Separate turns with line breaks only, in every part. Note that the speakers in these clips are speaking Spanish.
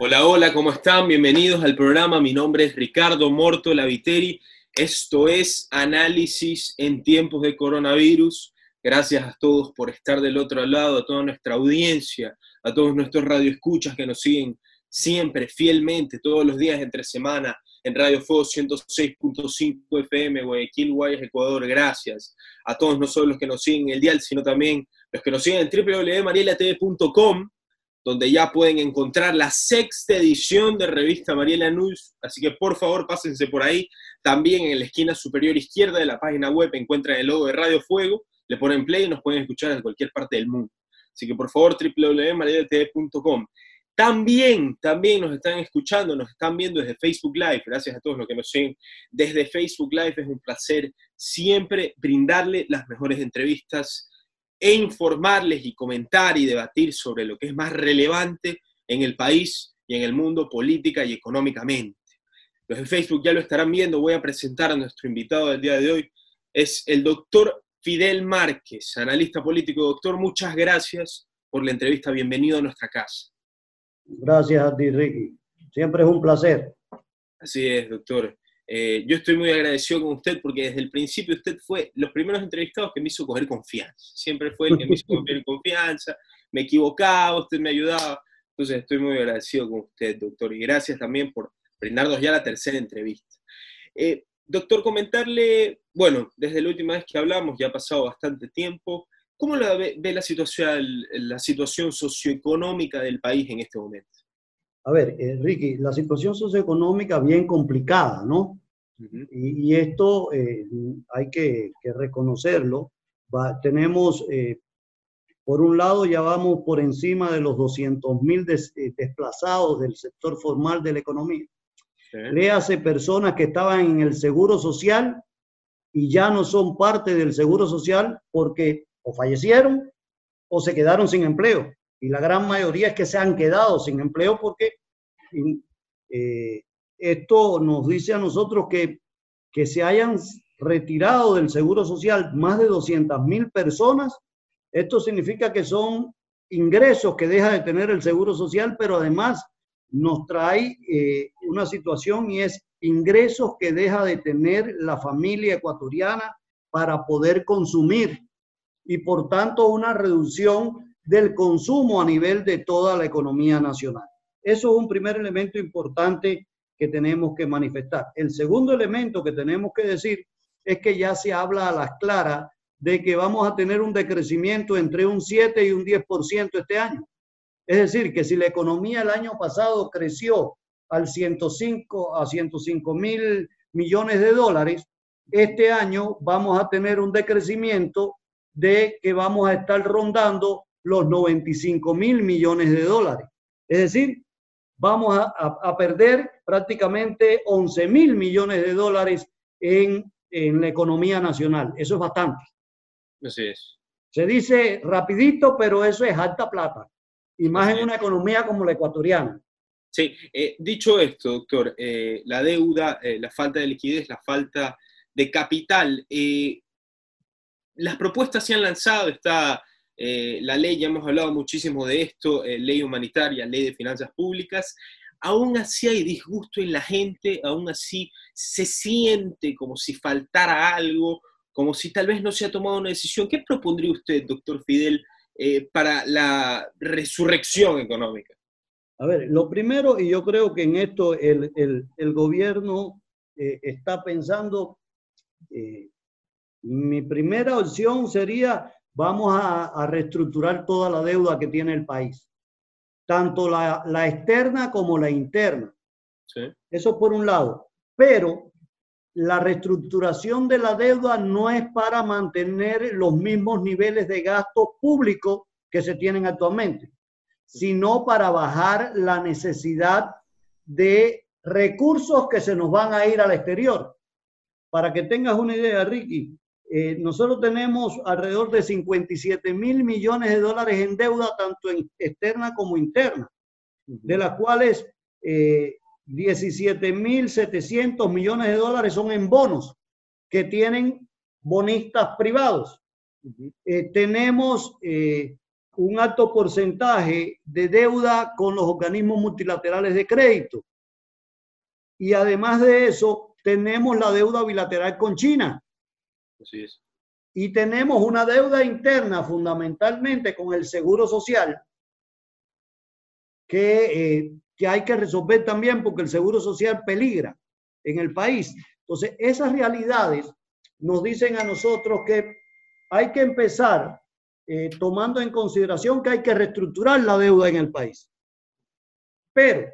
Hola, hola, ¿cómo están? Bienvenidos al programa. Mi nombre es Ricardo Morto Laviteri. Esto es Análisis en tiempos de coronavirus. Gracias a todos por estar del otro lado, a toda nuestra audiencia, a todos nuestros radioescuchas que nos siguen siempre, fielmente, todos los días entre semana en Radio Fuego 106.5 FM, Guayaquil, Guayas, Ecuador. Gracias a todos, no solo los que nos siguen en el dial, sino también los que nos siguen en www.marielatv.com donde ya pueden encontrar la sexta edición de revista Mariela News, así que por favor pásense por ahí. También en la esquina superior izquierda de la página web encuentran el logo de Radio Fuego, le ponen play y nos pueden escuchar en cualquier parte del mundo. Así que por favor www.marielatv.com. También, también nos están escuchando, nos están viendo desde Facebook Live. Gracias a todos los que nos siguen desde Facebook Live. Es un placer siempre brindarle las mejores entrevistas e informarles y comentar y debatir sobre lo que es más relevante en el país y en el mundo política y económicamente. Los de Facebook ya lo estarán viendo, voy a presentar a nuestro invitado del día de hoy, es el doctor Fidel Márquez, analista político. Doctor, muchas gracias por la entrevista, bienvenido a nuestra casa.
Gracias a ti, Ricky. Siempre es un placer.
Así es, doctor. Eh, yo estoy muy agradecido con usted porque desde el principio usted fue los primeros entrevistados que me hizo coger confianza. Siempre fue el que me hizo coger confianza, me equivocaba, usted me ayudaba. Entonces estoy muy agradecido con usted, doctor. Y gracias también por brindarnos ya la tercera entrevista. Eh, doctor, comentarle, bueno, desde la última vez que hablamos, ya ha pasado bastante tiempo, ¿cómo ve, ve la, situación, la situación socioeconómica del país en este momento?
A ver, eh, Ricky, la situación socioeconómica bien complicada, ¿no? y, esto eh, hay que, reconocerlo. tenemos, eh, por un lado, ya vamos por encima de los 200 mil desplazados del sector formal de la economía. le hace personas que estaban en el seguro social y ya no son parte del seguro social porque o fallecieron o se quedaron sin empleo y la gran mayoría es que se han quedado sin empleo porque eh, esto nos dice a nosotros que, que se hayan retirado del Seguro Social más de 200 mil personas. Esto significa que son ingresos que deja de tener el Seguro Social, pero además nos trae eh, una situación y es ingresos que deja de tener la familia ecuatoriana para poder consumir y por tanto una reducción del consumo a nivel de toda la economía nacional. Eso es un primer elemento importante que tenemos que manifestar. El segundo elemento que tenemos que decir es que ya se habla a las claras de que vamos a tener un decrecimiento entre un 7 y un 10% este año. Es decir, que si la economía el año pasado creció al 105 a 105 mil millones de dólares, este año vamos a tener un decrecimiento de que vamos a estar rondando los 95 mil millones de dólares. Es decir, vamos a, perder prácticamente 11 mil millones de dólares en, en, la economía nacional. Eso es bastante.
Así es.
Se dice rapidito, pero eso es alta plata. Y más en una economía como la ecuatoriana.
Sí, eh, dicho esto, doctor, eh, la deuda, eh, la falta de liquidez, la falta de capital, las propuestas se han lanzado, está eh, la ley, ya hemos hablado muchísimo de esto, eh, ley humanitaria, ley de finanzas públicas, aún así hay disgusto en la gente, aún así se siente como si faltara algo, como si tal vez no se ha tomado una decisión. ¿Qué propondría usted, doctor Fidel, eh, para la resurrección económica?
A ver, lo primero, y yo creo que en esto el, el gobierno está pensando, mi primera opción sería vamos a, reestructurar toda la deuda que tiene el país, tanto la, externa como la interna. Eso por un lado. Pero la reestructuración de la deuda no es para mantener los mismos niveles de gasto público que se tienen actualmente, sino para bajar la necesidad de recursos que se nos van a ir al exterior. Para que tengas una idea, Ricky, eh, nosotros tenemos alrededor de 57 mil millones de dólares en deuda, tanto en externa como interna, de las cuales eh, 17 mil 700 millones de dólares son en bonos que tienen bonistas privados. Eh, tenemos un alto porcentaje de deuda con los organismos multilaterales de crédito. Y además de eso, tenemos la deuda bilateral con China.
Así es.
Y tenemos una deuda interna fundamentalmente con el Seguro Social, que, eh, que hay que resolver también porque el Seguro Social peligra en el país. Entonces, esas realidades nos dicen a nosotros que hay que empezar eh, tomando en consideración que hay que reestructurar la deuda en el país. Pero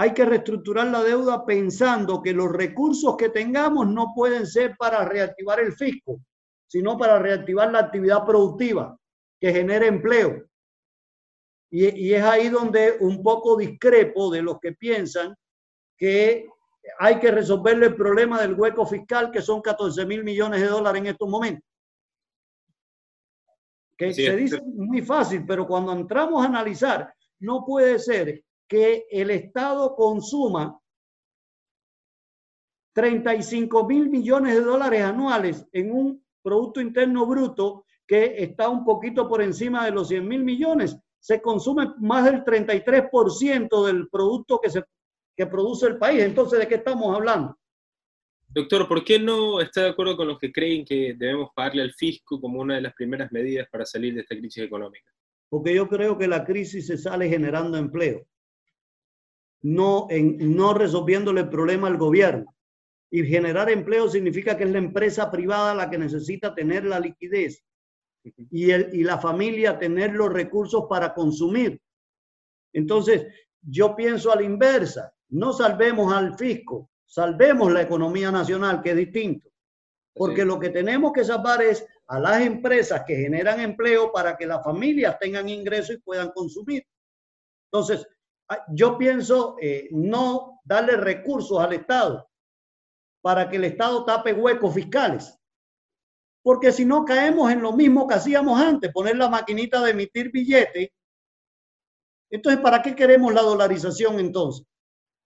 hay que reestructurar la deuda pensando que los recursos que tengamos no pueden ser para reactivar el fisco, sino para reactivar la actividad productiva que genere empleo. Y, y es ahí donde un poco discrepo de los que piensan que hay que resolverle el problema del hueco fiscal, que son 14 mil millones de dólares en estos momentos. Que se dice muy fácil, pero cuando entramos a analizar, no puede ser que el Estado consuma 35 mil millones de dólares anuales en un Producto Interno Bruto que está un poquito por encima de los 100 mil millones. Se consume más del 33% del producto que, se, que produce el país. Entonces, ¿de qué estamos hablando?
Doctor, ¿por qué no está de acuerdo con los que creen que debemos pagarle al fisco como una de las primeras medidas para salir de esta crisis económica?
Porque yo creo que la crisis se sale generando empleo no, en, no resolviéndole el problema al gobierno. Y generar empleo significa que es la empresa privada la que necesita tener la liquidez y, el, y la familia tener los recursos para consumir. Entonces, yo pienso a la inversa, no salvemos al fisco, salvemos la economía nacional, que es distinto. Porque lo que tenemos que salvar es a las empresas que generan empleo para que las familias tengan ingresos y puedan consumir. Entonces, yo pienso eh, no darle recursos al Estado para que el Estado tape huecos fiscales. Porque si no caemos en lo mismo que hacíamos antes, poner la maquinita de emitir billetes. Entonces, ¿para qué queremos la dolarización entonces?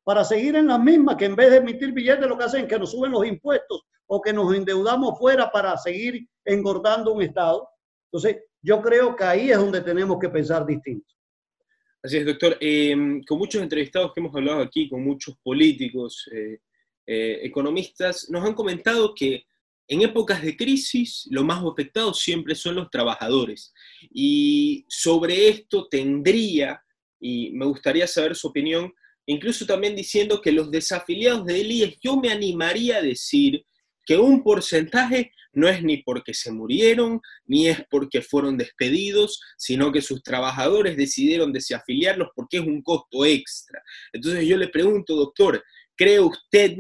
Para seguir en la misma que en vez de emitir billetes lo que hacen es que nos suben los impuestos o que nos endeudamos fuera para seguir engordando un Estado. Entonces, yo creo que ahí es donde tenemos que pensar distinto.
Así es, doctor. Em, con muchos entrevistados que hemos hablado aquí, con muchos políticos, eh, eh, economistas, nos han comentado que en épocas de crisis los más afectados siempre son los trabajadores. Y sobre esto tendría, y me gustaría saber su opinión, incluso también diciendo que los desafiliados de IES, yo me animaría a decir que un porcentaje no es ni porque se murieron, ni es porque fueron despedidos, sino que sus trabajadores decidieron desafiliarlos porque es un costo extra. Entonces yo le pregunto, doctor, ¿cree usted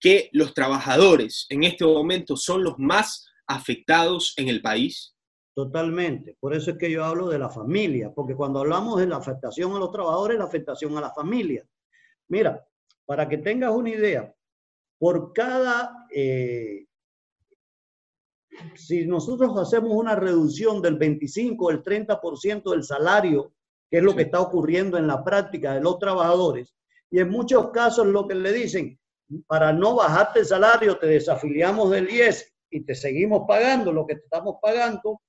que los trabajadores en este momento son los más afectados en el país?
Totalmente. Por eso es que yo hablo de la familia, porque cuando hablamos de la afectación a los trabajadores, la afectación a la familia. Mira, para que tengas una idea, por cada, eh, si nosotros hacemos una reducción del 25 o el 30% del salario, que es lo que está ocurriendo en la práctica de los trabajadores, y en muchos casos lo que le dicen, para no bajarte el salario, te desafiliamos del IES y te seguimos pagando lo que te estamos pagando,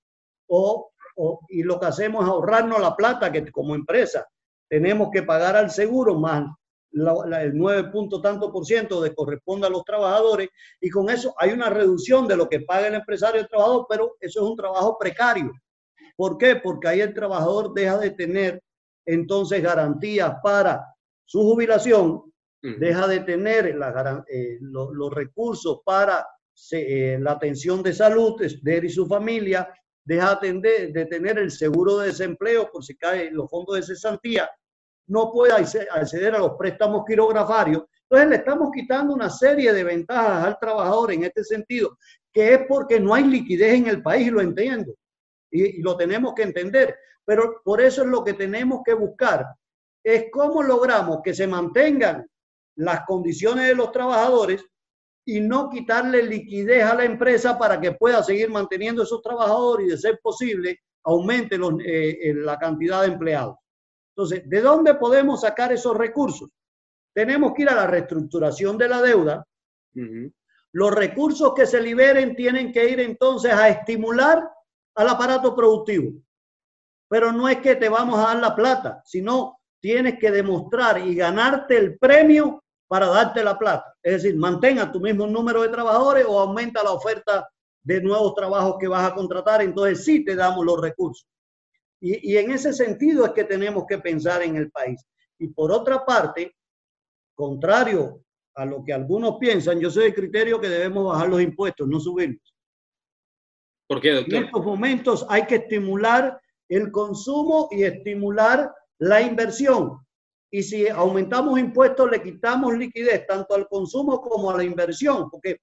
o, o, y lo que hacemos es ahorrarnos la plata que como empresa tenemos que pagar al seguro más el 9 punto tanto por ciento de corresponde a los trabajadores y con eso hay una reducción de lo que paga el empresario y el trabajador, pero eso es un trabajo precario. ¿Por qué? Porque ahí el trabajador deja de tener entonces garantías para su jubilación, deja de tener la, eh, los recursos para eh, la atención de salud de él y su familia, deja de, de tener el seguro de desempleo por si caen los fondos de cesantía no puede acceder a los préstamos quirografarios. Entonces le estamos quitando una serie de ventajas al trabajador en este sentido, que es porque no hay liquidez en el país, lo entiendo, y, lo tenemos que entender. Pero por eso es lo que tenemos que buscar, es cómo logramos que se mantengan las condiciones de los trabajadores y no quitarle liquidez a la empresa para que pueda seguir manteniendo esos trabajadores y de ser posible aumente los, eh, la cantidad de empleados. Entonces, ¿de dónde podemos sacar esos recursos? Tenemos que ir a la reestructuración de la deuda. Los recursos que se liberen tienen que ir entonces a estimular al aparato productivo. pero no es que te vamos a dar la plata, sino tienes que demostrar y ganarte el premio para darte la plata. Es decir, mantenga tu mismo número de trabajadores o aumenta la oferta de nuevos trabajos que vas a contratar, entonces sí te damos los recursos. Y, y en ese sentido es que tenemos que pensar en el país. Y por otra parte, contrario a lo que algunos piensan, yo soy el criterio que debemos bajar los impuestos, no subirlos.
¿Por qué, doctor?
En estos momentos hay que estimular el consumo y estimular la inversión. Y si aumentamos impuestos, le quitamos liquidez tanto al consumo como a la inversión, porque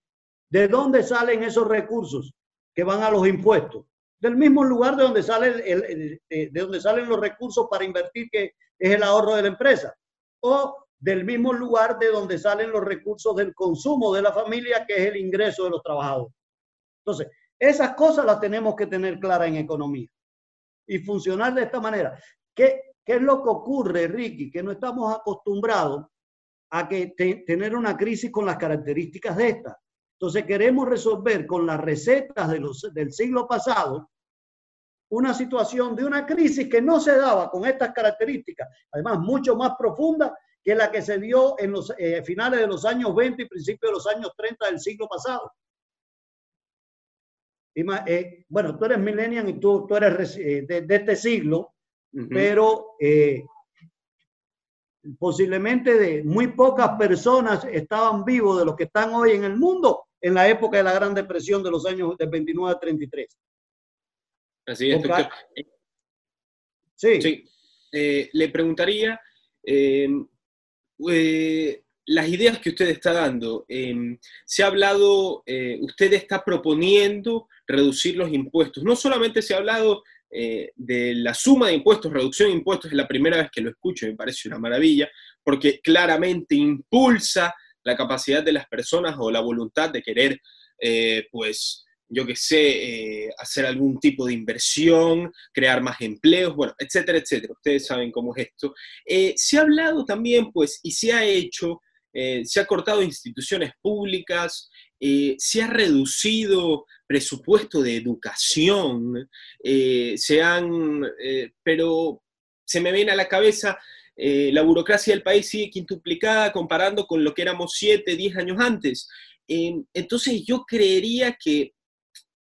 ¿de dónde salen esos recursos que van a los impuestos? Del mismo lugar de donde, sale el, de donde salen los recursos para invertir, que es el ahorro de la empresa. O del mismo lugar de donde salen los recursos del consumo de la familia, que es el ingreso de los trabajadores. Entonces, esas cosas las tenemos que tener claras en economía y funcionar de esta manera. ¿Qué, ¿Qué es lo que ocurre, Ricky? Que no estamos acostumbrados a que tener una crisis con las características de esta. Entonces queremos resolver con las recetas de los, del siglo pasado una situación de una crisis que no se daba con estas características, además mucho más profunda que la que se dio en los eh, finales de los años 20 y principios de los años 30 del siglo pasado. Eh, bueno, tú eres millennial y tú, tú eres eh, de, de, este siglo, pero eh, posiblemente de muy pocas personas estaban vivos de los que están hoy en el mundo en la época de la Gran Depresión de los años de 29 a 33.
Así es, doctor. Sí. sí. Eh, le preguntaría, eh, las ideas que usted está dando, se ha hablado, usted está proponiendo reducir los impuestos. No solamente se ha hablado eh, de la suma de impuestos, reducción de impuestos, es la primera vez que lo escucho, me parece una maravilla, porque claramente impulsa la capacidad de las personas o la voluntad de querer, eh, pues, yo qué sé, eh, hacer algún tipo de inversión, crear más empleos, bueno, etcétera, etcétera. Ustedes saben cómo es esto. se ha hablado también, pues, y se ha hecho, se ha cortado instituciones públicas, se ha reducido presupuesto de educación, eh, se han, eh, pero se me viene a la cabeza, eh, la burocracia del país sigue quintuplicada comparando con lo que éramos siete, diez años antes. entonces yo creería que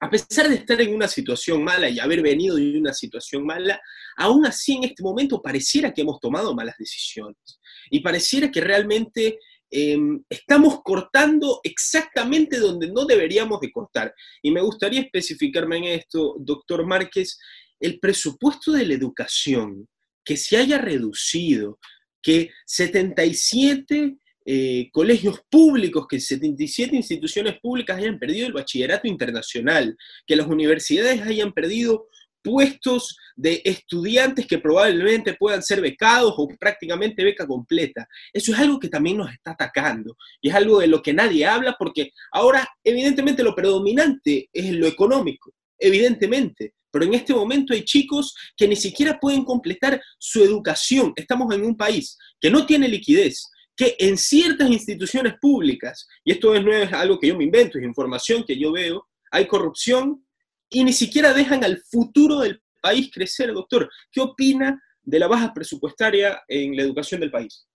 a pesar de estar en una situación mala y haber venido de una situación mala, aún así en este momento pareciera que hemos tomado malas decisiones y pareciera que realmente Em, estamos cortando exactamente donde no deberíamos de cortar. Y me gustaría especificarme en esto, doctor Márquez, el presupuesto de la educación que se haya reducido, que 77 eh, colegios públicos, que 77 instituciones públicas hayan perdido el bachillerato internacional, que las universidades hayan perdido puestos de estudiantes que probablemente puedan ser becados o prácticamente beca completa. Eso es algo que también nos está atacando y es algo de lo que nadie habla porque ahora evidentemente lo predominante es lo económico, evidentemente, pero en este momento hay chicos que ni siquiera pueden completar su educación. Estamos en un país que no tiene liquidez, que en ciertas instituciones públicas, y esto no es algo que yo me invento, es información que yo veo, hay corrupción y ni siquiera dejan al futuro del país crecer, doctor. ¿Qué opina de la baja presupuestaria en la educación del país?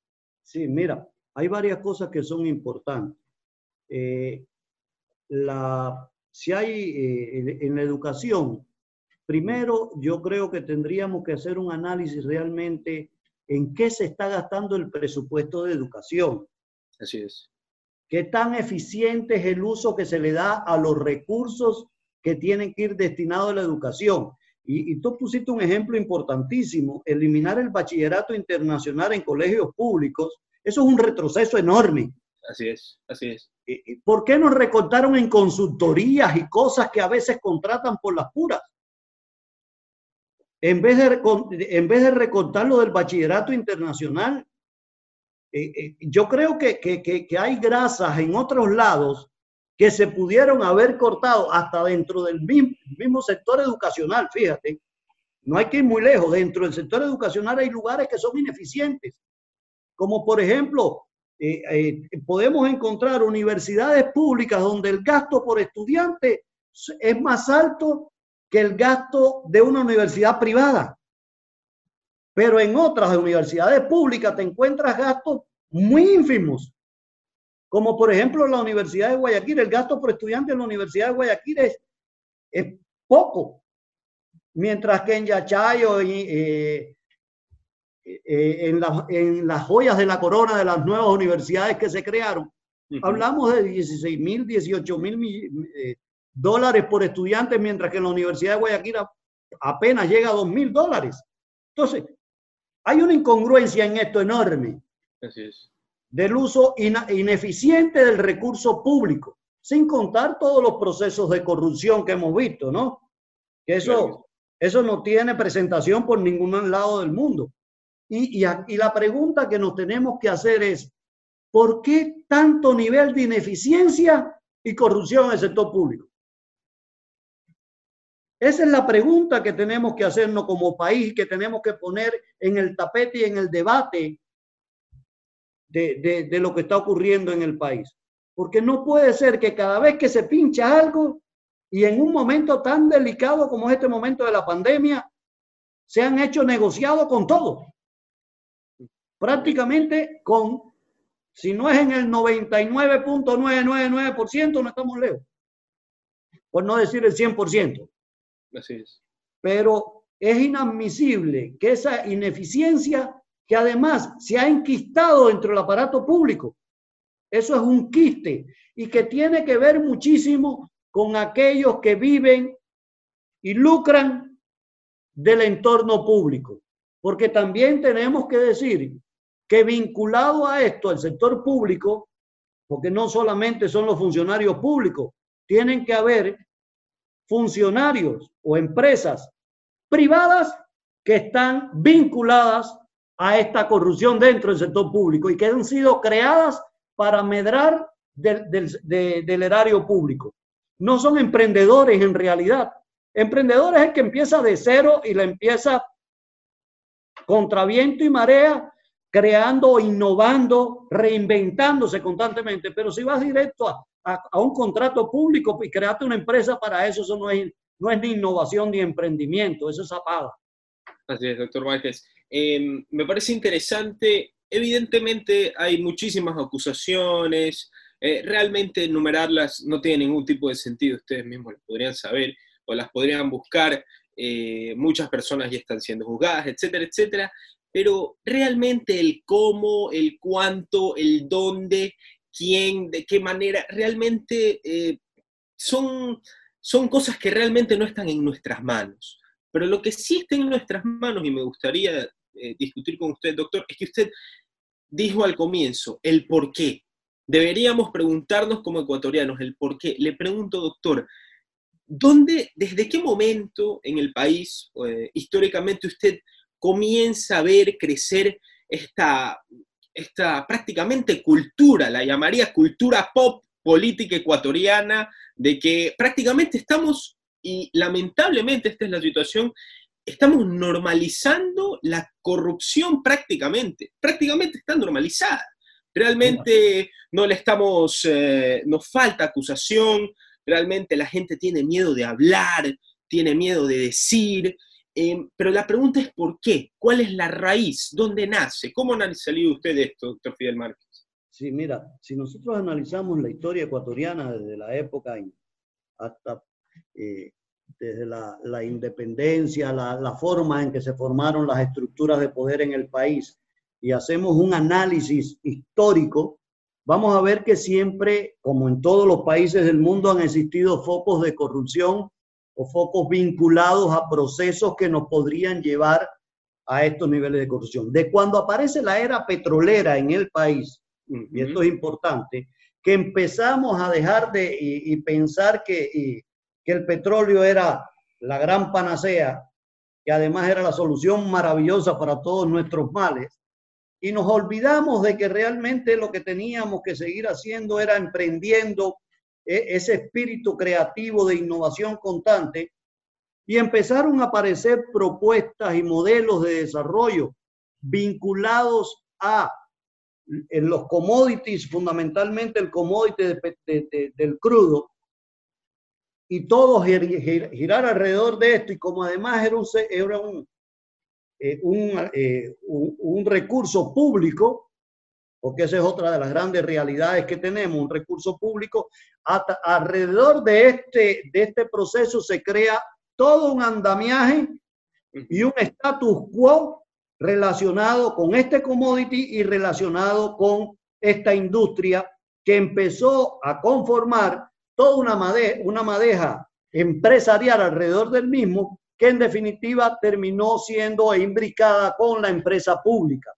Sí, mira, hay varias cosas que son importantes. Eh, la, si hay eh, en la educación, primero yo creo que tendríamos que hacer un análisis realmente en qué se está gastando el presupuesto de educación.
Así es.
¿Qué tan eficiente es el uso que se le da a los recursos que tienen que ir destinados a la educación. Y, tú pusiste un ejemplo importantísimo, eliminar el bachillerato internacional en colegios públicos, eso es un retroceso enorme.
Así es, así es.
¿Por qué nos recortaron en consultorías y cosas que a veces contratan por las puras? En vez de, en vez de recortar lo del bachillerato internacional, eh, eh, yo creo que, que, que, hay grasas en otros lados que se pudieron haber cortado hasta dentro del mismo, sector educacional, fíjate. No hay que ir muy lejos. Dentro del sector educacional hay lugares que son ineficientes, como por ejemplo, eh, eh, podemos encontrar universidades públicas donde el gasto por estudiante es más alto que el gasto de una universidad privada. pero en otras universidades públicas te encuentras gastos muy ínfimos, como por ejemplo la Universidad de Guayaquil. El gasto por estudiante en la Universidad de Guayaquil es, es poco, mientras que en Yachayo, eh, eh, en, en, las joyas de la corona de las nuevas universidades que se crearon, hablamos de 16 mil, 18 mil eh, dólares por estudiante, mientras que en la Universidad de Guayaquil apenas llega a 2 mil dólares. Entonces, hay una incongruencia en esto enorme. Del uso ineficiente del recurso público, sin contar todos los procesos de corrupción que hemos visto, ¿no? Que eso, eso no tiene presentación por ningún lado del mundo. Y, la pregunta que nos tenemos que hacer es, ¿por qué tanto nivel de ineficiencia y corrupción en el sector público? Esa es la pregunta que tenemos que hacernos como país, que tenemos que poner en el tapete y en el debate de, de, lo que está ocurriendo en el país. Porque no puede ser que cada vez que se pincha algo y en un momento tan delicado como este momento de la pandemia, se han hecho negociados con todo. Prácticamente con, si no es en el 99.999%, no estamos lejos. Por no decir el 100%.
Así es.
Pero es inadmisible que esa ineficiencia, que además se ha enquistado dentro del aparato público, eso es un quiste y que tiene que ver muchísimo con aquellos que viven y lucran del entorno público. Porque también tenemos que decir que vinculado a esto, el sector público, porque no solamente son los funcionarios públicos, tienen que haber funcionarios o empresas privadas que están vinculadas a esta corrupción dentro del sector público y que han sido creadas para medrar del, del, erario público. No son emprendedores en realidad. Emprendedores es el que empieza de cero y la empieza contra viento y marea, creando, innovando, reinventándose constantemente. Pero si vas directo a, a, un contrato público y creaste una empresa para eso, eso no es, no es ni innovación ni emprendimiento, eso es apaga.
Así es, doctor Márquez. Em, me parece interesante, evidentemente hay muchísimas acusaciones, eh, realmente enumerarlas no tiene ningún tipo de sentido, ustedes mismos las podrían saber o las podrían buscar, eh, muchas personas ya están siendo juzgadas, etcétera, etcétera, pero realmente el cómo, el cuánto, el dónde quién, de qué manera, realmente eh, son, son cosas que realmente no están en nuestras manos. Pero lo que sí está en nuestras manos, y me gustaría eh, discutir con usted, doctor, es que usted dijo al comienzo el por qué. Deberíamos preguntarnos como ecuatorianos el por qué. Le pregunto, doctor, ¿dónde, desde qué momento en el país, eh, históricamente, usted comienza a ver crecer esta esta prácticamente cultura, la llamaría cultura pop política ecuatoriana, de que prácticamente estamos, y lamentablemente esta es la situación, estamos normalizando la corrupción prácticamente, prácticamente está normalizada. Realmente no le estamos, eh, nos falta acusación, realmente la gente tiene miedo de hablar, tiene miedo de decir, Em, pero la pregunta es ¿por qué? ¿Cuál es la raíz? ¿Dónde nace? ¿Cómo ha salido usted de esto, doctor Fidel Márquez?
Sí, mira, si nosotros analizamos la historia ecuatoriana desde la época hasta eh, desde la, independencia, la, la, forma en que se formaron las estructuras de poder en el país y hacemos un análisis histórico, vamos a ver que siempre, como en todos los países del mundo, han existido focos de corrupción o focos vinculados a procesos que nos podrían llevar a estos niveles de corrupción. De cuando aparece la era petrolera en el país, y esto es importante, que empezamos a dejar de y, pensar que, que el petróleo era la gran panacea, que además era la solución maravillosa para todos nuestros males, y nos olvidamos de que realmente lo que teníamos que seguir haciendo era emprendiendo ese espíritu creativo de innovación constante y empezaron a aparecer propuestas y modelos de desarrollo vinculados a en los commodities, fundamentalmente el commodity del crudo, y todo girar alrededor de esto, y como además era un, era un, eh, un, un, recurso público, porque esa es otra de las grandes realidades que tenemos, un recurso público, alrededor de este, de este proceso se crea todo un andamiaje y un status quo relacionado con este commodity y relacionado con esta industria que empezó a conformar toda una, una madeja empresarial alrededor del mismo que en definitiva terminó siendo imbricada con la empresa pública.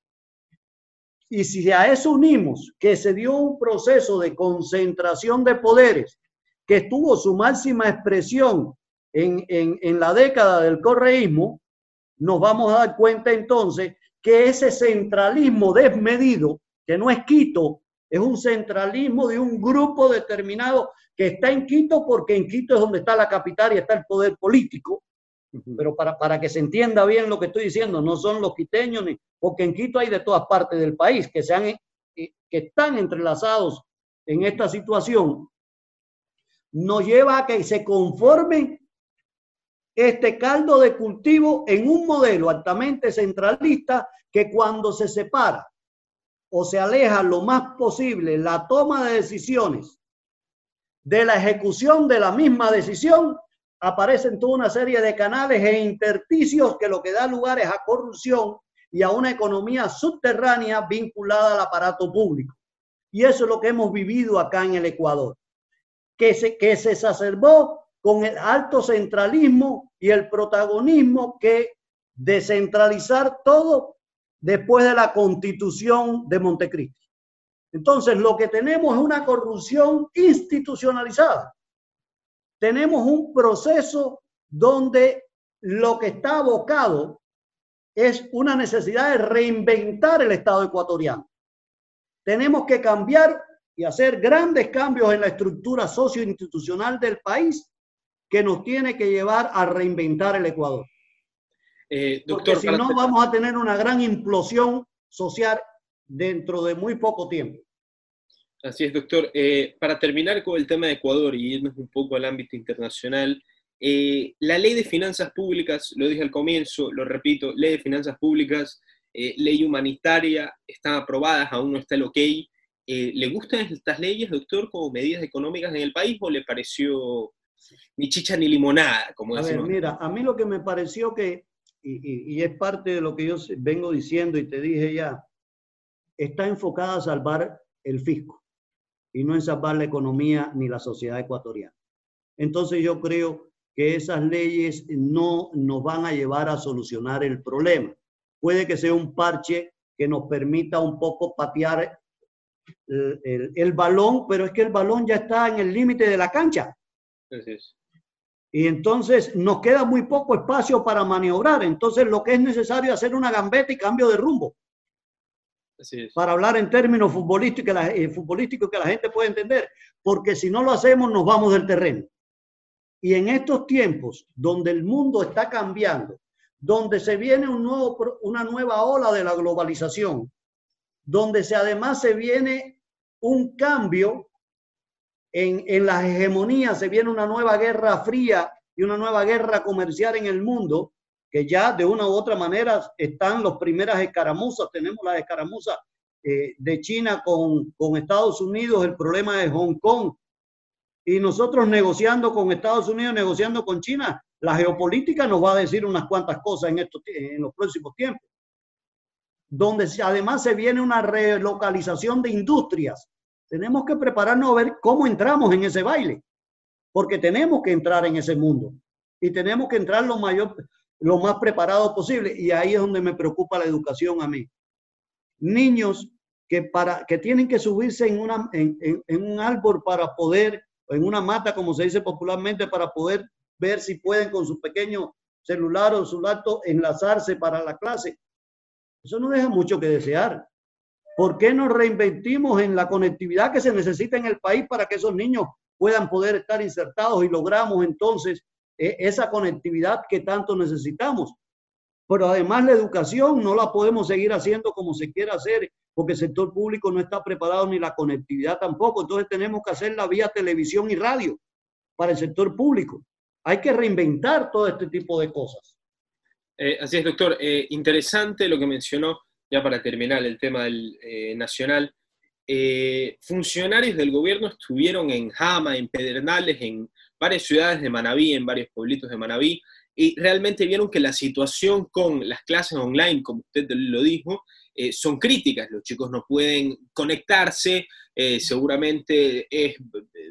Y si a eso unimos que se dio un proceso de concentración de poderes que tuvo su máxima expresión en, en, en la década del correísmo, nos vamos a dar cuenta entonces que ese centralismo desmedido, que no es Quito, es un centralismo de un grupo determinado que está en Quito porque en Quito es donde está la capital y está el poder político, pero para, para que se entienda bien lo que estoy diciendo, no son los quiteños, ni, porque en Quito hay de todas partes del país que, se han, eh, que están entrelazados en esta situación, nos lleva a que se conforme este caldo de cultivo en un modelo altamente centralista que cuando se separa o se aleja lo más posible la toma de decisiones de la ejecución de la misma decisión, aparecen toda una serie de canales e intersticios que lo que da lugar es a corrupción y a una economía subterránea vinculada al aparato público. Y eso es lo que hemos vivido acá en el Ecuador, que se, que se exacerbó con el alto centralismo y el protagonismo que descentralizar todo después de la constitución de Montecristi. Entonces, lo que tenemos es una corrupción institucionalizada tenemos un proceso donde lo que está abocado es una necesidad de reinventar el Estado ecuatoriano. Tenemos que cambiar y hacer grandes cambios en la estructura socioinstitucional del país que nos tiene que llevar a reinventar el Ecuador. Eh, doctor, Porque si no, vamos a tener una gran implosión social dentro de muy poco tiempo.
Así es, doctor. Eh, para terminar con el tema de Ecuador y irnos un poco al ámbito internacional, eh, la ley de finanzas públicas, lo dije al comienzo, lo repito, ley de finanzas públicas, eh, ley humanitaria, están aprobadas, aún no está el ok. ¿Le gustan estas leyes, doctor, como medidas económicas en el país o le pareció ni chicha ni limonada? Como
a ver, mira, a mí lo que me pareció que, y, y es parte de lo que yo vengo diciendo y te dije ya, está enfocada a salvar el fisco y no en salvar la economía ni la sociedad ecuatoriana. Entonces yo creo que esas leyes no nos van a llevar a solucionar el problema. Puede que sea un parche que nos permita un poco patear el, balón, pero es que el balón ya está en el límite de la cancha. Y entonces nos queda muy poco espacio para maniobrar. Entonces lo que es necesario es hacer una gambeta y cambio de rumbo para hablar en términos futbolísticos que, la, eh, futbolísticos que la gente puede entender, porque si no lo hacemos nos vamos del terreno. Y en estos tiempos donde el mundo está cambiando, donde se viene un nuevo, una nueva ola de la globalización, donde se, además se viene un cambio en, en las hegemonías, se viene una nueva guerra fría y una nueva guerra comercial en el mundo, que ya de una u otra manera están las primeras escaramuzas. Tenemos las escaramuzas eh, de China con, con Estados Unidos, el problema de Hong Kong. Y nosotros negociando con Estados Unidos, negociando con China, la geopolítica nos va a decir unas cuantas cosas en, estos, en los próximos tiempos. Donde además se viene una relocalización de industrias. Tenemos que prepararnos a ver cómo entramos en ese baile, porque tenemos que entrar en ese mundo y tenemos que entrar lo mayor, lo más preparado posible. Y ahí es donde me preocupa la educación a mí. Niños que, para, que tienen que subirse en, una, en, un árbol para poder, en una mata, como se dice popularmente, para poder ver si pueden con su pequeño celular o su laptop enlazarse para la clase. Eso no deja mucho que desear. ¿Por qué no reinventimos en la conectividad que se necesita en el país para que esos niños puedan poder estar insertados y logramos entonces esa conectividad que tanto necesitamos. Pero además la educación no la podemos seguir haciendo como se quiera hacer, porque el sector público no está preparado ni la conectividad tampoco. Entonces tenemos que hacer la vía televisión y radio para el sector público. Hay que reinventar todo este tipo de cosas.
Eh, así es, doctor. Eh, interesante lo que mencionó, ya para terminar el tema del eh, nacional. funcionarios del gobierno estuvieron en Jama, en Pedernales, en varias ciudades de Manabí, en varios pueblitos de Manabí, y realmente vieron que la situación con las clases online, como usted lo dijo, son críticas. Los chicos no pueden conectarse, seguramente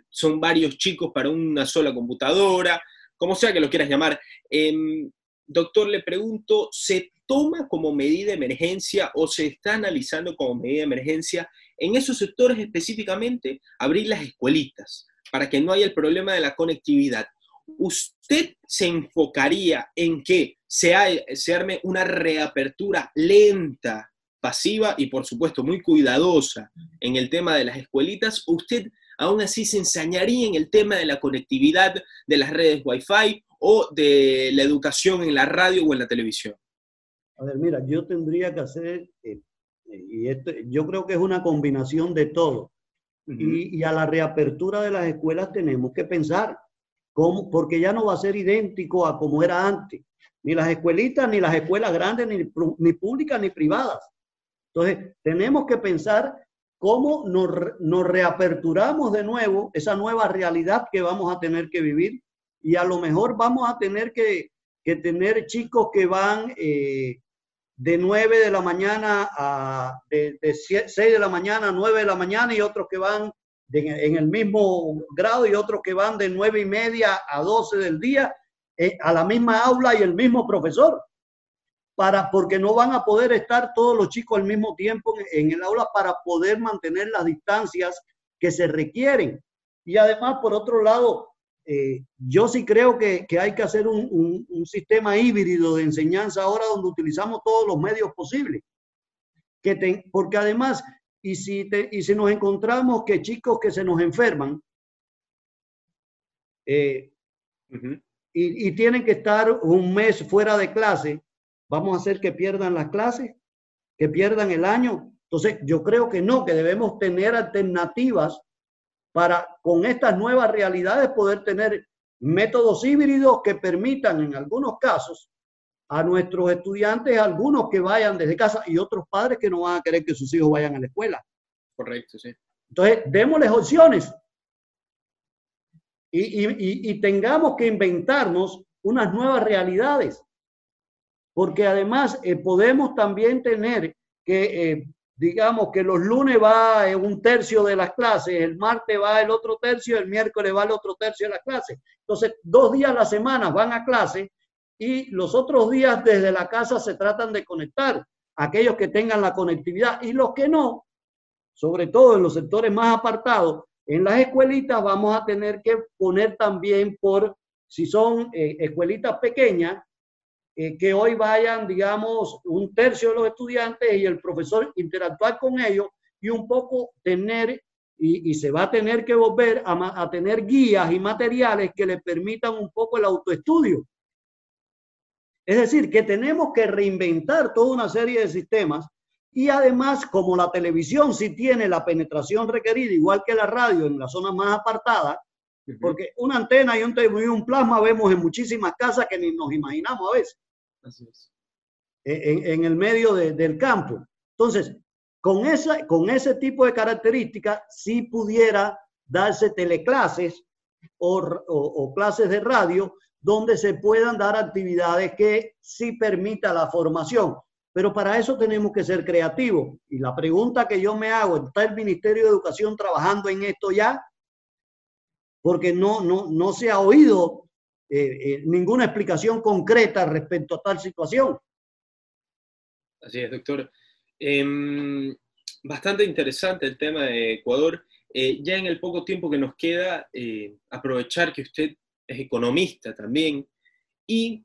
son varios chicos para una sola computadora, como sea que lo quieras llamar. Em, doctor, le pregunto, ¿se toma como medida de emergencia o se está analizando como medida de emergencia en esos sectores específicamente abrir las escuelitas para que no haya el problema de la conectividad? ¿Usted se enfocaría en que se, se arme una reapertura lenta, pasiva y por supuesto muy cuidadosa en el tema de las escuelitas? ¿Usted aún así se ensañaría en el tema de la conectividad de las redes Wi-Fi o de la educación en la radio o en la televisión?
A ver, mira, yo tendría que hacer, eh, y esto, yo creo que es una combinación de todo. Y, a la reapertura de las escuelas tenemos que pensar, cómo, porque ya no va a ser idéntico a como era antes. Ni las escuelitas, ni las escuelas grandes, ni, ni públicas, ni privadas. Entonces, tenemos que pensar cómo nos, nos, reaperturamos de nuevo esa nueva realidad que vamos a tener que vivir y a lo mejor vamos a tener que, que tener chicos que van eh, de 9 de la mañana a de, 6 de la mañana a 9 de la mañana y otros que van en el mismo grado y otros que van de 9 y media a 12 del día eh, a la misma aula y el mismo profesor. Para, porque no van a poder estar todos los chicos al mismo tiempo en el aula para poder mantener las distancias que se requieren. Y además, por otro lado, eh, yo sí creo que, hay que hacer un, sistema híbrido de enseñanza ahora donde utilizamos todos los medios posibles. Que porque además, y si, y si nos encontramos que chicos que se nos enferman eh, y, y tienen que estar un mes fuera de clase, vamos a hacer que pierdan las clases, que pierdan el año. Entonces, yo creo que no, que debemos tener alternativas para con estas nuevas realidades poder tener métodos híbridos que permitan en algunos casos a nuestros estudiantes, algunos que vayan desde casa y otros padres que no van a querer que sus hijos vayan a la escuela.
Correcto, sí.
Entonces, démosles opciones y, y, tengamos que inventarnos unas nuevas realidades, porque además eh, podemos también tener que eh, digamos que los lunes va un tercio de las clases, el martes va el otro tercio, el miércoles va el otro tercio de las clases. Entonces, dos días a la semana van a clase y los otros días desde la casa se tratan de conectar. Aquellos que tengan la conectividad y los que no, sobre todo en los sectores más apartados, en las escuelitas vamos a tener que poner también por, si son eh, escuelitas pequeñas, eh, que hoy vayan, digamos, un tercio de los estudiantes y el profesor interactuar con ellos y un poco tener, y, se va a tener que volver a, tener guías y materiales que le permitan un poco el autoestudio. Es decir, que tenemos que reinventar toda una serie de sistemas y además, como la televisión sí tiene la penetración requerida, igual que la radio en las zonas más apartadas, porque una antena y un, y un plasma vemos en muchísimas casas que ni nos imaginamos a veces. Así es. E, en, el medio del campo. Entonces, con, esa, con ese tipo de características, sí pudiera darse teleclases o, o, clases de radio donde se puedan dar actividades que sí permita la formación. Pero para eso tenemos que ser creativos. Y la pregunta que yo me hago, ¿está el Ministerio de Educación trabajando en esto ya? Porque no, no, no se ha oído eh, eh, ninguna explicación concreta respecto a tal situación.
Así es, doctor. Em, bastante interesante el tema de Ecuador. Eh, ya en el poco tiempo que nos queda, aprovechar que usted es economista también y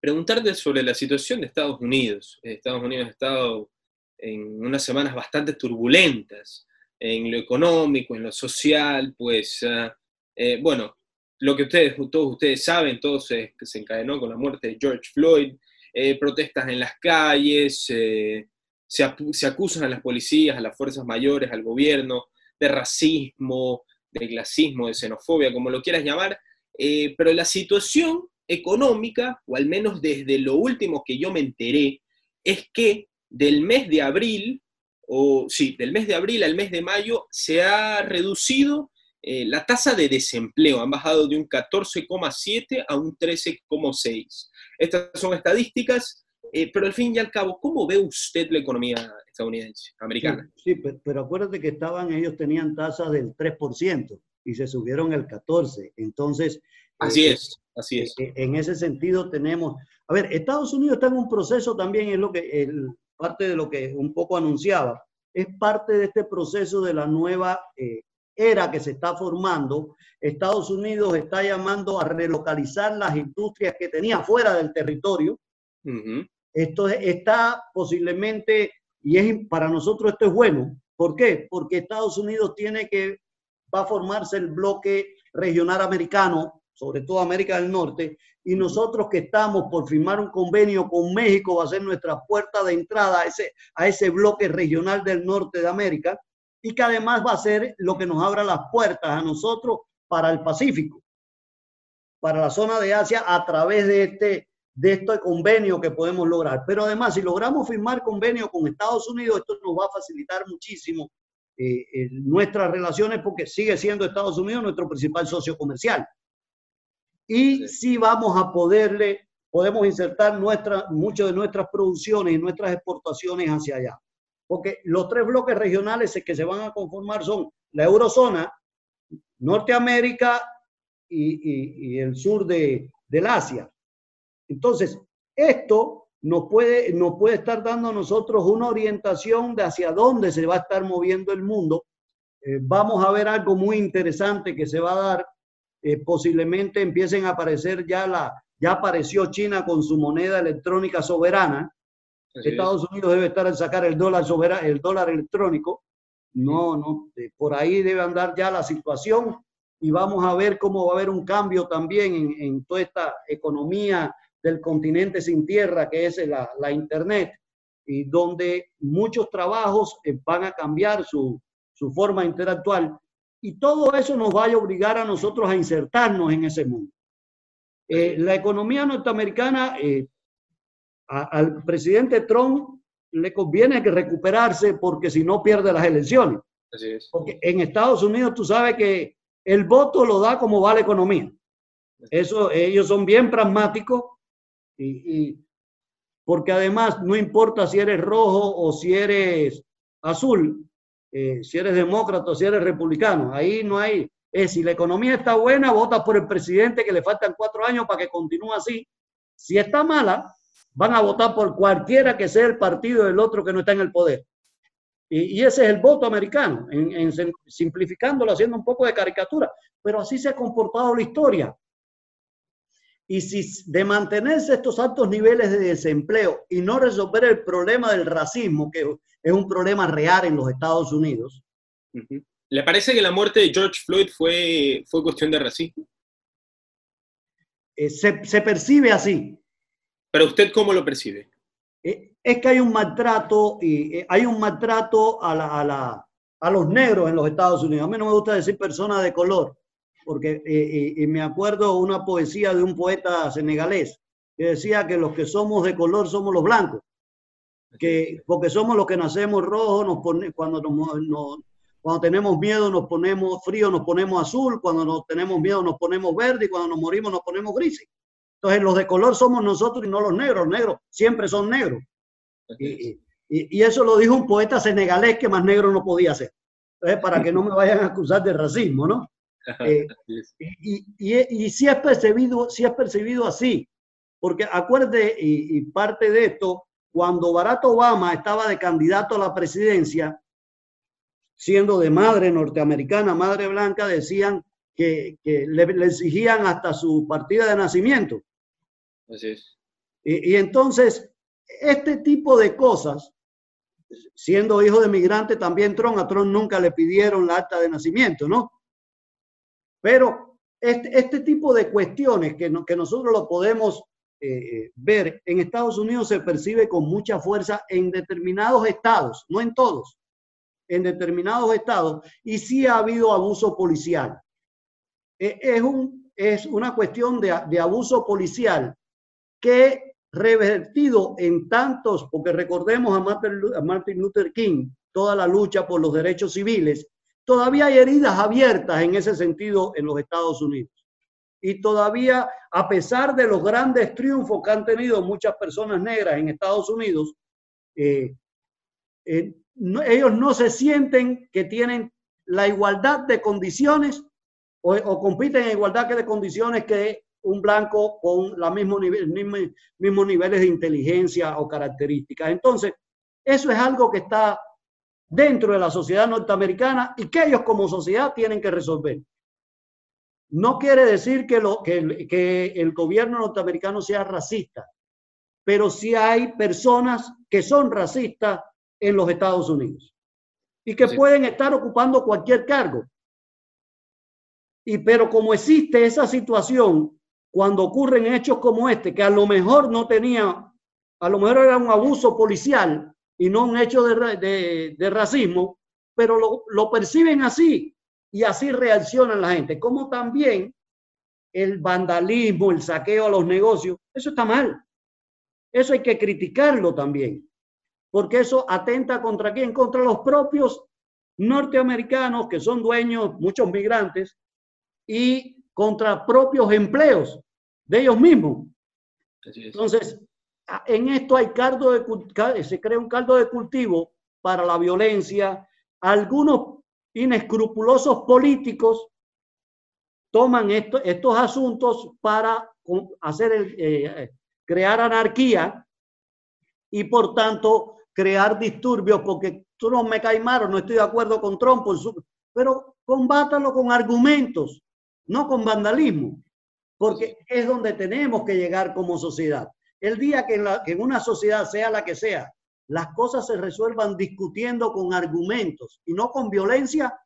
preguntarte sobre la situación de Estados Unidos. Estados Unidos ha estado en unas semanas bastante turbulentas en lo económico, en lo social, pues ah, eh, bueno, lo que ustedes, todos ustedes saben, todo se, se encadenó con la muerte de George Floyd, eh, protestas en las calles, eh, se, acusan a las policías, a las fuerzas mayores, al gobierno, de racismo, de clasismo, de xenofobia, como lo quieras llamar, pero la situación económica, o al menos desde lo último que yo me enteré, es que del mes de abril, o sí, del mes de abril al mes de mayo, se ha reducido eh, la tasa de desempleo, han bajado de un 14,7 a un 13,6. Estas son estadísticas, eh, pero al fin y al cabo, ¿cómo ve usted la economía estadounidense, americana?
Sí, pero, acuérdate que estaban, ellos tenían tasas del 3% y se subieron el 14%. Entonces...
Así eh, es, así es.
En ese sentido tenemos... A ver, Estados Unidos está en un proceso también, es lo que, el, parte de lo que un poco anunciaba, es parte de este proceso de la nueva era que se está formando, Estados Unidos está llamando a relocalizar las industrias que tenía fuera del territorio. Esto está posiblemente, y es, para nosotros esto es bueno. ¿Por qué? Porque Estados Unidos tiene que, va a formarse el bloque regional americano, sobre todo América del Norte, y nosotros que estamos por firmar un convenio con México va a ser nuestra puerta de entrada a ese, a ese bloque regional del norte de América y que además va a ser lo que nos abra las puertas a nosotros para el Pacífico, para la zona de Asia a través de este, de este convenio que podemos lograr. Pero además, si logramos firmar convenio con Estados Unidos, esto nos va a facilitar muchísimo eh, nuestras relaciones porque sigue siendo Estados Unidos nuestro principal socio comercial. Y si vamos a poderle, podemos insertar nuestra, muchas de nuestras producciones y nuestras exportaciones hacia allá porque los tres bloques regionales que se van a conformar son la eurozona, Norteamérica y, el sur de, Asia. Entonces, esto nos puede, nos puede estar dando a nosotros una orientación de hacia dónde se va a estar moviendo el mundo. Eh, vamos a ver algo muy interesante que se va a dar. Eh, posiblemente empiecen a aparecer ya la, ya apareció China con su moneda electrónica soberana, Estados Unidos debe estar en sacar el dólar soberano, el dólar electrónico. No, no, por ahí debe andar ya la situación y vamos a ver cómo va a haber un cambio también en, toda esta economía del continente sin tierra que es la, la Internet y donde muchos trabajos eh, van a cambiar su, su forma interactual y todo eso nos va a obligar a nosotros a insertarnos en ese mundo. Eh, la economía norteamericana eh, al presidente Trump le conviene que recuperarse porque si no pierde las elecciones. Así es. Porque en Estados Unidos tú sabes que el voto lo da como va la economía. Eso, ellos son bien pragmáticos y, porque además no importa si eres rojo o si eres azul, eh, si eres demócrata o si eres republicano, ahí no hay, es si la economía está buena, vota por el presidente que le faltan cuatro años para que continúe así. Si está mala, van a votar por cualquiera que sea el partido del otro que no está en el poder. Y, ese es el voto americano, en, simplificándolo, haciendo un poco de caricatura. Pero así se ha comportado la historia. Y si de mantenerse estos altos niveles de desempleo y no resolver el problema del racismo, que es un problema real en los Estados Unidos.
¿Le parece que la muerte de George Floyd fue, fue cuestión de racismo?
Eh, se, se percibe así.
¿Pero usted cómo lo percibe?
Eh, es que hay un maltrato y eh, hay un maltrato a, la, a, los negros en los Estados Unidos. A mí no me gusta decir persona de color, porque eh, me acuerdo una poesía de un poeta senegalés que decía que los que somos de color somos los blancos, que porque somos los que nacemos rojos, nos pone, cuando, cuando tenemos miedo nos ponemos frío, nos ponemos azul, cuando nos tenemos miedo nos ponemos verde y cuando nos morimos nos ponemos grises. Entonces, los de color somos nosotros y no los negros. Los negros siempre son negros. Y, eso lo dijo un poeta senegalés que más negro no podía ser. Entonces, para que no me vayan a acusar de racismo, ¿no? Eh, y, y, si es percibido, si es percibido así, porque acuerde, y, parte de esto, cuando Barack Obama estaba de candidato a la presidencia, siendo de madre norteamericana, madre blanca, decían que, le, exigían hasta su partida de nacimiento. Y, entonces, este tipo de cosas, siendo hijo de migrante, también Trump, a Trump nunca le pidieron la acta de nacimiento, ¿no? Pero este, este tipo de cuestiones que, que nosotros lo podemos eh, ver en Estados Unidos se percibe con mucha fuerza en determinados estados, no en todos, en determinados estados, y sí ha habido abuso policial. E, es un, es una cuestión de, de abuso policial que revertido en tantos, porque recordemos a Martin Luther King, toda la lucha por los derechos civiles, todavía hay heridas abiertas en ese sentido en los Estados Unidos. Y todavía, a pesar de los grandes triunfos que han tenido muchas personas negras en Estados Unidos, eh, eh, ellos no se sienten que tienen la igualdad de condiciones o, compiten en igualdad de condiciones que un blanco con los mismos niveles de inteligencia o características. Entonces, eso es algo que está dentro de la sociedad norteamericana y que ellos como sociedad tienen que resolver. No quiere decir que, lo, que, que el gobierno norteamericano sea racista, pero sí hay personas que son racistas en los Estados Unidos y que pueden estar ocupando cualquier cargo. Y pero como existe esa situación, cuando ocurren hechos como este, que a lo mejor no tenía, a lo mejor era un abuso policial y no un hecho de, de, racismo, pero lo, lo, perciben así y así reaccionan la gente. Como también el vandalismo, el saqueo a los negocios, eso está mal. Eso hay que criticarlo también, porque eso atenta contra quién, contra los propios norteamericanos que son dueños, muchos migrantes, y contra propios empleos de ellos mismos. Entonces, en esto hay caldo de, se crea un caldo de cultivo para la violencia. Algunos inescrupulosos políticos toman estos asuntos para hacer el, eh, crear anarquía y por tanto crear disturbios porque tú no me caes mal no estoy de acuerdo con Trump, pero combátalo con argumentos, no con vandalismo, porque es donde tenemos que llegar como sociedad. El día que en, la, que en una sociedad, sea la que sea, las cosas se resuelvan discutiendo con argumentos y no con violencia,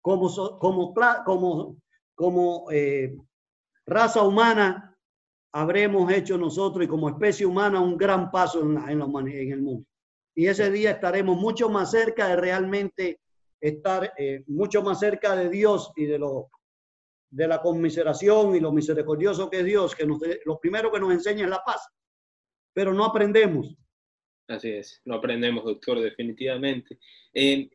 como, como, como, como eh, raza humana habremos hecho nosotros y como especie humana un gran paso en, en, en el mundo. Y ese día estaremos mucho más cerca de realmente estar eh, mucho más cerca de Dios y de lo de la conmiseración y lo misericordioso que es Dios, que nos, lo primero que nos enseña es la paz, pero no aprendemos.
Así es, no aprendemos, doctor, definitivamente. Eh,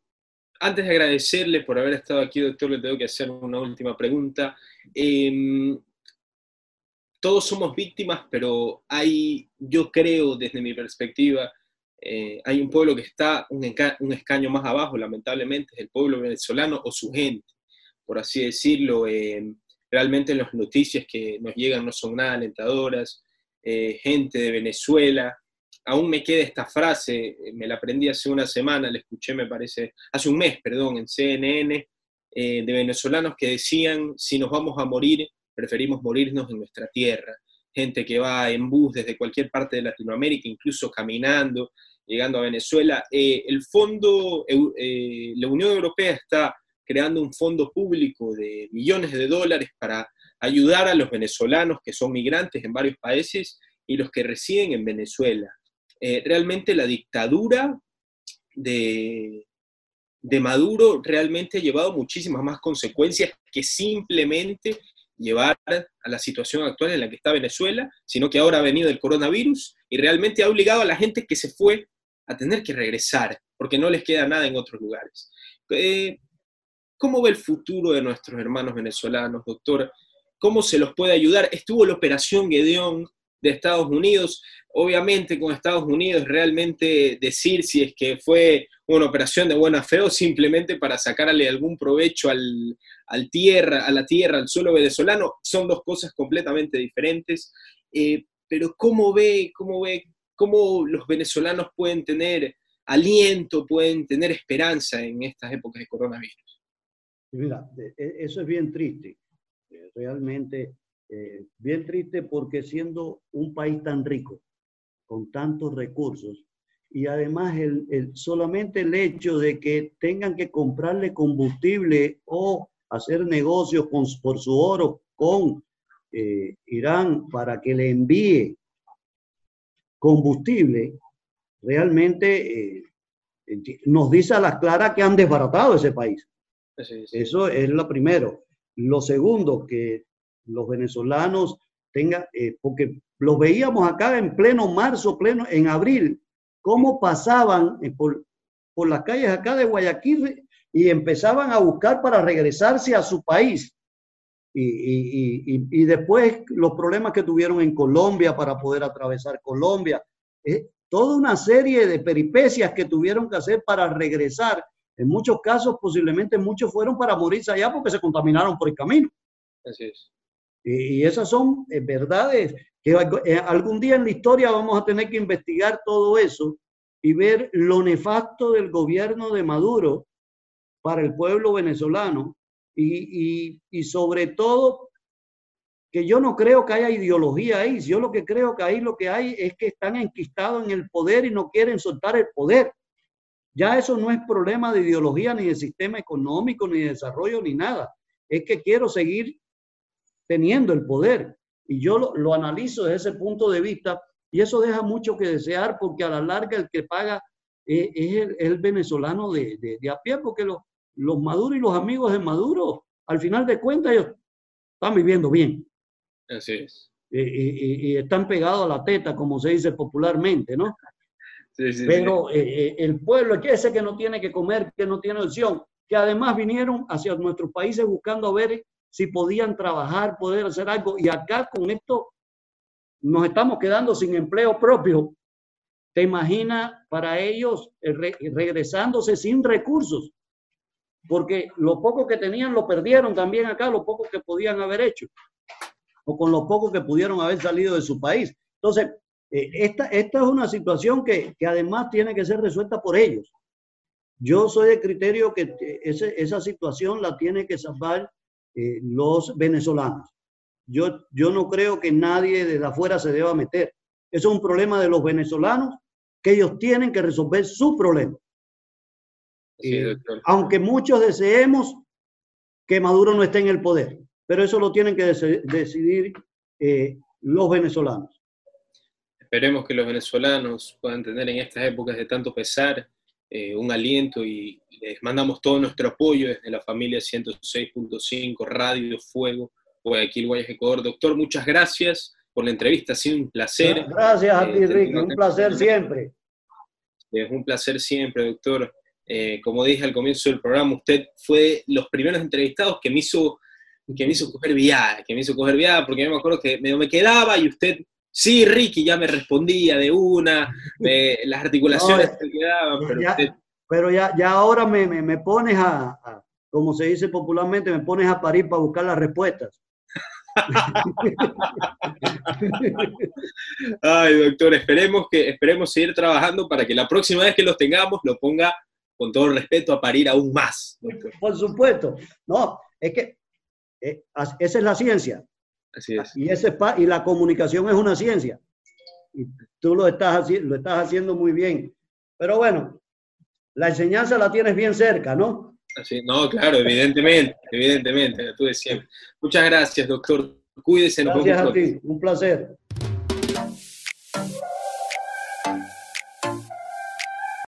antes de agradecerle por haber estado aquí, doctor, le tengo que hacer una última pregunta. Eh, todos somos víctimas, pero hay, yo creo desde mi perspectiva, eh, hay un pueblo que está un, escaño más abajo, lamentablemente, es el pueblo venezolano o su gente, por así decirlo. Eh, realmente las noticias que nos llegan no son nada alentadoras. Eh, gente de Venezuela, aún me queda esta frase, me la aprendí hace una semana, la escuché, me parece, hace un mes, perdón, en CNN, de venezolanos que decían, si nos vamos a morir, preferimos morirnos en nuestra tierra. Gente que va en bus desde cualquier parte de Latinoamérica, incluso caminando, llegando a Venezuela. Eh, el fondo, eh, la Unión Europea está creando un fondo público de millones de dólares para ayudar a los venezolanos que son migrantes en varios países y los que residen en Venezuela. Eh, realmente la dictadura de, Maduro realmente ha llevado muchísimas más consecuencias que simplemente llevar a la situación actual en la que está Venezuela, sino que ahora ha venido el coronavirus y realmente ha obligado a la gente que se fue a tener que regresar, porque no les queda nada en otros lugares. Eh, ¿Cómo ve el futuro de nuestros hermanos venezolanos, doctor? ¿Cómo se los puede ayudar? Estuvo la operación Gedeón de Estados Unidos. Obviamente con Estados Unidos realmente decir si es que fue una operación de buena fe o simplemente para sacarle algún provecho al, al tierra, a la tierra, al suelo venezolano, son dos cosas completamente diferentes. Eh, pero ¿cómo ve, cómo ve, cómo los venezolanos pueden tener aliento, pueden tener esperanza en estas épocas de coronavirus?
Mira, e, eso es bien triste, eh, realmente eh, bien triste porque siendo un país tan rico, con tantos recursos, y además el, solamente el hecho de que tengan que comprarle combustible o hacer negocios por su oro con eh, Irán para que le envíe combustible, realmente nos dice a las claras que han desbaratado ese país. Eso es lo primero. lo segundo, que los venezolanos tengan, eh, porque lo veíamos acá en pleno marzo, pleno en abril, cómo pasaban eh, por, por las calles acá de Guayaquil y empezaban a buscar para regresarse a su país. Y, y, y, y, después los problemas que tuvieron en Colombia para poder atravesar Colombia. Eh, toda una serie de peripecias que tuvieron que hacer para regresar. En muchos casos, posiblemente muchos fueron para morirse allá porque se contaminaron por el camino.
Así es.
Y, esas son eh, verdades que eh, algún día en la historia vamos a tener que investigar todo eso y ver lo nefasto del gobierno de Maduro para el pueblo venezolano y, y, y sobre todo que yo no creo que haya ideología ahí. Yo lo que creo que ahí lo que hay es que están enquistados en el poder y no quieren soltar el poder. Ya eso no es problema de ideología, ni de sistema económico, ni de desarrollo, ni nada. Es que quiero seguir teniendo el poder. Y yo lo, lo analizo desde ese punto de vista y eso deja mucho que desear porque a la larga el que paga es, es el, venezolano de, de, de, a pie, porque los, los Maduro y los amigos de Maduro, al final de cuentas, ellos están viviendo bien.
Así es.
Y, y, y, están pegados a la teta, como se dice popularmente, ¿no? Pero
sí.
eh, el pueblo, que ese que no tiene que comer, que no tiene opción, que además vinieron hacia nuestros países buscando ver si podían trabajar, poder hacer algo, y acá con esto nos estamos quedando sin empleo propio. ¿Te imaginas para ellos re regresándose sin recursos? Porque lo poco que tenían lo perdieron también acá, lo poco que podían haber hecho o con lo poco que pudieron haber salido de su país. Entonces, eh, esta, esta es una situación que, que, además tiene que ser resuelta por ellos. Yo soy de criterio que ese, esa situación la tiene que salvar eh, los venezolanos. Yo, yo no creo que nadie desde afuera se deba meter. Eso es un problema de los venezolanos que ellos tienen que resolver su problema.
Sí,
eh, aunque muchos deseemos que Maduro no esté en el poder pero eso lo tienen que decidir eh, los venezolanos.
Esperemos que los venezolanos puedan tener en estas épocas de tanto pesar eh, un aliento y les mandamos todo nuestro apoyo desde la familia 106.5 Radio Fuego, Guayaquil, Guayas, Ecuador. Doctor, muchas gracias por la entrevista, ha sido un placer.
Gracias a ti, eh, Ricky, un placer siempre.
Es un placer siempre, doctor. Eh, como dije al comienzo del programa, usted fue los primeros entrevistados que me hizo que me hizo coger viada, que me hizo coger viada, porque yo me acuerdo que me, me quedaba y usted, sí, Ricky, ya me respondía de una, de las articulaciones no, quedaban,
pero ya, usted... Pero ya, ya ahora me, me, me pones a, a, como se dice popularmente, me pones a parir para buscar las respuestas.
Ay, doctor, esperemos que esperemos seguir trabajando para que la próxima vez que los tengamos lo ponga con todo respeto a parir aún más. Doctor.
Por supuesto. No, es que eh, esa es la ciencia.
Así es.
Y, ese, y la comunicación es una ciencia. Y tú lo estás, lo estás haciendo muy bien. Pero bueno, la enseñanza la tienes bien cerca, ¿no?
Así, no, claro, evidentemente, evidentemente, tú decías. Muchas gracias, doctor. Cuídese.
Gracias a ti, un placer.